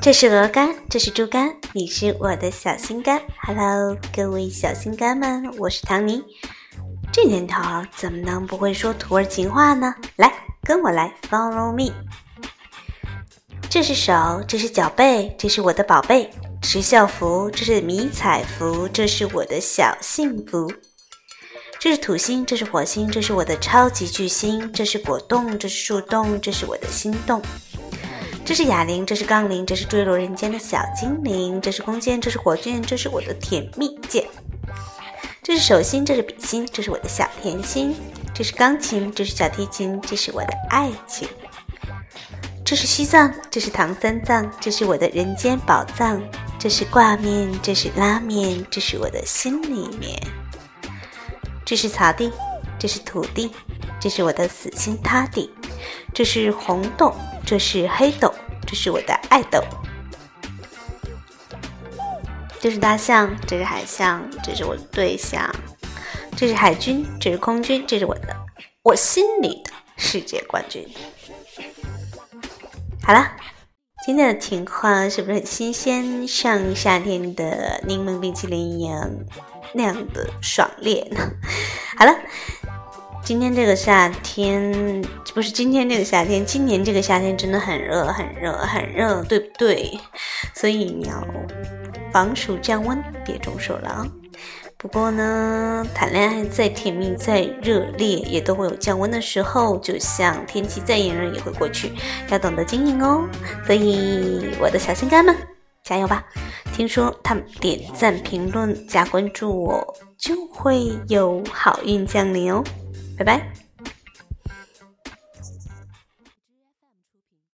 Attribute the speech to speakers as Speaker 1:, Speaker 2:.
Speaker 1: 这是鹅肝，这是猪肝，你是我的小心肝。Hello，各位小心肝们，我是唐尼。这年头怎么能不会说土味情话呢？来，跟我来，Follow me。这是手，这是脚背，这是我的宝贝。这是校服，这是迷彩服，这是我的小幸福。这是土星，这是火星，这是我的超级巨星。这是果冻，这是树洞，这是我的心动。这是哑铃，这是杠铃，这是坠落人间的小精灵。这是弓箭，这是火箭，这是我的甜蜜箭。这是手心，这是笔心，这是我的小甜心。这是钢琴，这是小提琴，这是我的爱情。这是西藏，这是唐三藏，这是我的人间宝藏。这是挂面，这是拉面，这是我的心里面。这是草地，这是土地，这是我的死心塌地。这是红豆，这是黑豆，这是我的爱豆。这是大象，这是海象，这是我的对象。这是海军，这是空军，这是我的我心里的世界冠军。好了，今天的情况是不是很新鲜？像夏天的柠檬冰淇淋一样那样的爽烈呢？好了。今天这个夏天不是今天这个夏天，今年这个夏天真的很热，很热，很热，对不对？所以你要防暑降温，别中暑了啊！不过呢，谈恋爱再甜蜜再热烈，也都会有降温的时候。就像天气再炎热也会过去，要懂得经营哦。所以我的小心肝们，加油吧！听说他们点赞、评论、加关注我，就会有好运降临哦。拜拜。